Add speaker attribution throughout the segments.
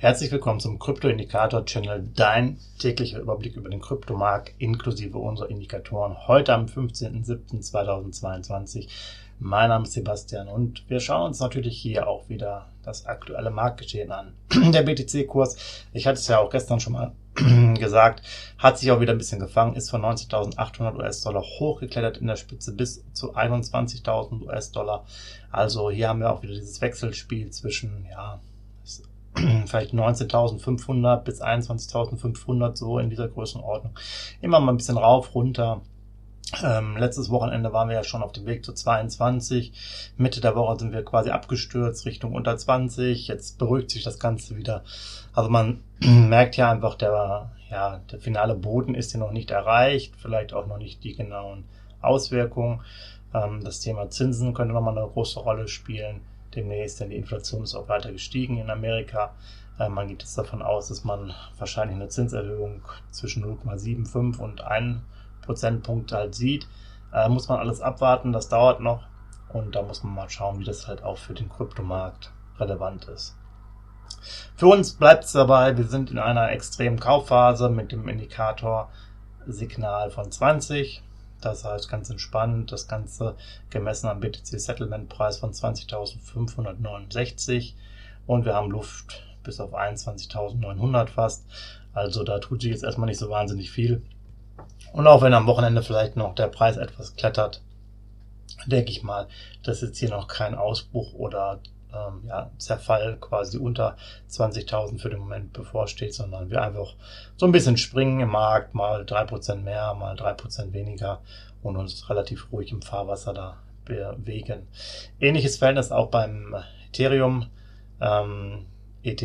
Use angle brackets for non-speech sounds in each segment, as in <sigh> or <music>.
Speaker 1: Herzlich willkommen zum Krypto-Indikator-Channel, dein täglicher Überblick über den Kryptomarkt inklusive unserer Indikatoren. Heute am 15.07.2022. Mein Name ist Sebastian und wir schauen uns natürlich hier auch wieder das aktuelle Marktgeschehen an. <clears throat> Der BTC-Kurs, ich hatte es ja auch gestern schon mal <clears throat> gesagt, hat sich auch wieder ein bisschen gefangen, ist von 19.800 US-Dollar hochgeklettert in der Spitze bis zu 21.000 US-Dollar. Also hier haben wir auch wieder dieses Wechselspiel zwischen, ja, <clears throat> vielleicht 19.500 bis 21.500 so in dieser Größenordnung. Immer mal ein bisschen rauf, runter. Ähm, letztes Wochenende waren wir ja schon auf dem Weg zu 22. Mitte der Woche sind wir quasi abgestürzt Richtung unter 20. Jetzt beruhigt sich das Ganze wieder. Also man <clears throat> merkt ja einfach, der, ja, der finale Boden ist hier noch nicht erreicht. Vielleicht auch noch nicht die genauen Auswirkungen. Ähm, das Thema Zinsen könnte nochmal eine große Rolle spielen demnächst, denn die Inflation ist auch weiter gestiegen in Amerika. Äh, man geht jetzt davon aus, dass man wahrscheinlich eine Zinserhöhung zwischen 0,75 und 1 Prozentpunkt halt sieht. Äh, muss man alles abwarten, das dauert noch und da muss man mal schauen, wie das halt auch für den Kryptomarkt relevant ist. Für uns bleibt es dabei, wir sind in einer extremen Kaufphase mit dem Indikator Signal von 20. Das heißt ganz entspannt, das Ganze gemessen am BTC Settlement Preis von 20.569 und wir haben Luft bis auf 21.900 fast. Also da tut sich jetzt erstmal nicht so wahnsinnig viel. Und auch wenn am Wochenende vielleicht noch der Preis etwas klettert, denke ich mal, dass jetzt hier noch kein Ausbruch oder ähm, ja, Zerfall quasi unter 20.000 für den Moment bevorsteht, sondern wir einfach so ein bisschen springen im Markt, mal drei Prozent mehr, mal drei Prozent weniger und uns relativ ruhig im Fahrwasser da bewegen. Ähnliches Verhältnis auch beim Ethereum, ähm, ETH,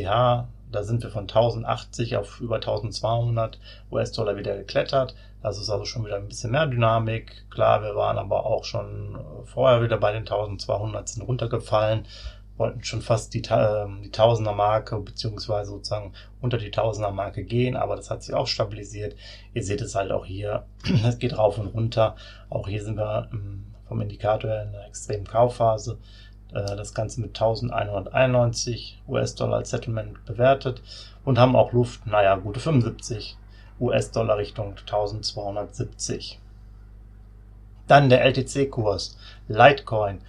Speaker 1: da sind wir von 1080 auf über 1200 US-Dollar wieder geklettert. Das ist also schon wieder ein bisschen mehr Dynamik. Klar, wir waren aber auch schon vorher wieder bei den 1200 sind runtergefallen wollten schon fast die, ähm, die Tausender-Marke beziehungsweise sozusagen unter die Tausender-Marke gehen, aber das hat sich auch stabilisiert. Ihr seht es halt auch hier, <clears throat> es geht rauf und runter. Auch hier sind wir ähm, vom Indikator in einer extremen Kaufphase. Äh, das Ganze mit 1191 US-Dollar als Settlement bewertet und haben auch Luft, naja, gute 75 US-Dollar Richtung 1270. Dann der LTC-Kurs, Litecoin.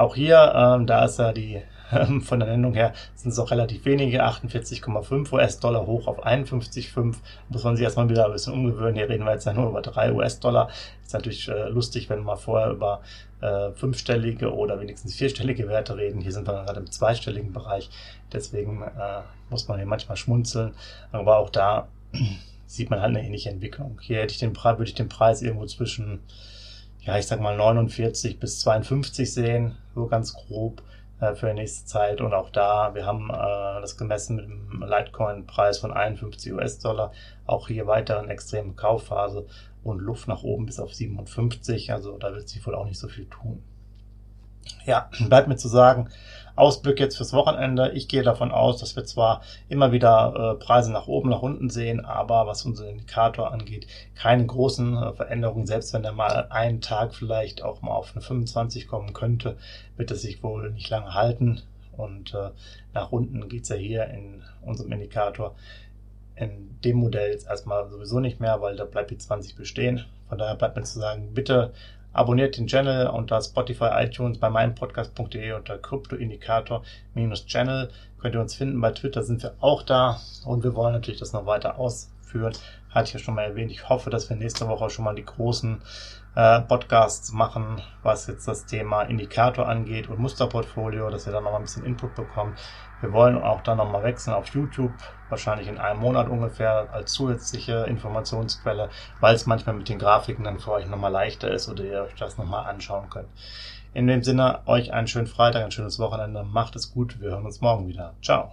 Speaker 1: Auch hier, ähm, da ist ja die <laughs> ähm, von der Nennung her, sind es auch relativ wenige, 48,5 US-Dollar hoch auf 51,5. Muss man sich erstmal wieder ein bisschen umgewöhnen. Hier reden wir jetzt ja nur über 3 US-Dollar. Ist natürlich äh, lustig, wenn wir vorher über äh, fünfstellige oder wenigstens vierstellige Werte reden. Hier sind wir gerade im zweistelligen Bereich. Deswegen äh, muss man hier manchmal schmunzeln. Aber auch da <clears throat> sieht man halt eine ähnliche Entwicklung. Hier hätte ich den Preis, würde ich den Preis irgendwo zwischen ja, ich sag mal 49 bis 52 sehen, so ganz grob äh, für die nächste Zeit. Und auch da, wir haben äh, das gemessen mit dem Litecoin-Preis von 51 US-Dollar. Auch hier weiter eine extreme Kaufphase und Luft nach oben bis auf 57. Also da wird sich wohl auch nicht so viel tun. Ja, bleibt mir zu sagen, Ausblick jetzt fürs Wochenende. Ich gehe davon aus, dass wir zwar immer wieder äh, Preise nach oben, nach unten sehen, aber was unseren Indikator angeht, keine großen äh, Veränderungen. Selbst wenn er mal einen Tag vielleicht auch mal auf eine 25 kommen könnte, wird es sich wohl nicht lange halten. Und äh, nach unten geht's ja hier in unserem Indikator in dem Modell jetzt erstmal sowieso nicht mehr, weil da bleibt die 20 bestehen. Von daher bleibt mir zu sagen, bitte Abonniert den Channel unter Spotify, iTunes, bei meinpodcast.de unter Kryptoindikator-Channel. Könnt ihr uns finden. Bei Twitter sind wir auch da und wir wollen natürlich das noch weiter ausführen. Hatte ich ja schon mal erwähnt. Ich hoffe, dass wir nächste Woche schon mal die großen äh, Podcasts machen, was jetzt das Thema Indikator angeht und Musterportfolio, dass wir da noch mal ein bisschen Input bekommen. Wir wollen auch dann noch mal wechseln auf YouTube, wahrscheinlich in einem Monat ungefähr als zusätzliche Informationsquelle, weil es manchmal mit den Grafiken dann für euch noch mal leichter ist oder ihr euch das noch mal anschauen könnt. In dem Sinne, euch einen schönen Freitag, ein schönes Wochenende. Macht es gut. Wir hören uns morgen wieder. Ciao.